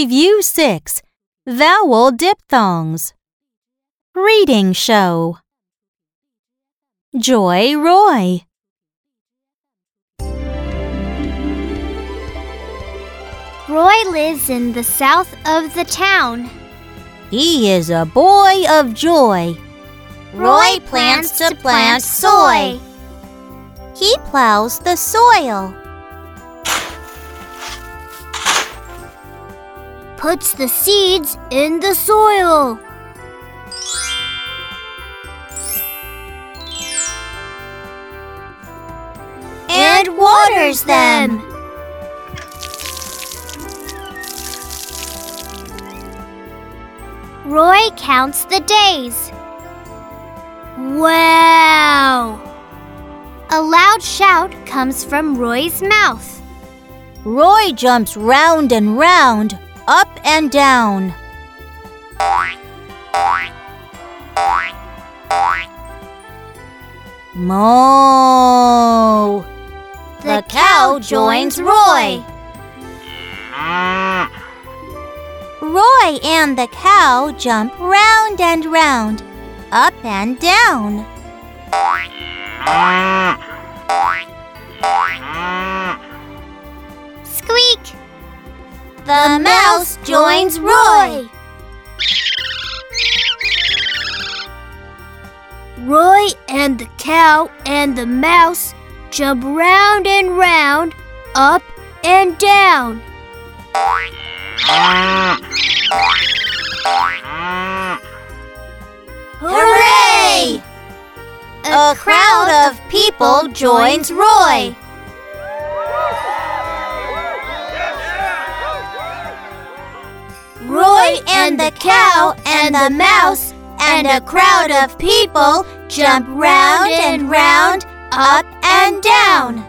Review 6 Vowel Diphthongs. Reading Show. Joy Roy. Roy lives in the south of the town. He is a boy of joy. Roy plants to plant soy. He plows the soil. Puts the seeds in the soil. And waters them. Roy counts the days. Wow! A loud shout comes from Roy's mouth. Roy jumps round and round, up and down. Moo! The cow joins Roy. Roy and the cow jump round and round, up and down. Squeak! The mouse joins Roy. Roy and the cow and the mouse jump round and round, up and down. Hooray! A crowd of people joins Roy. And the cow and the mouse and a crowd of people jump round and round, up and down.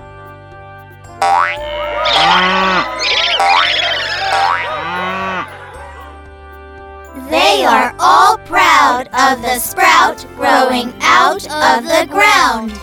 They are all proud of the sprout growing out of the ground.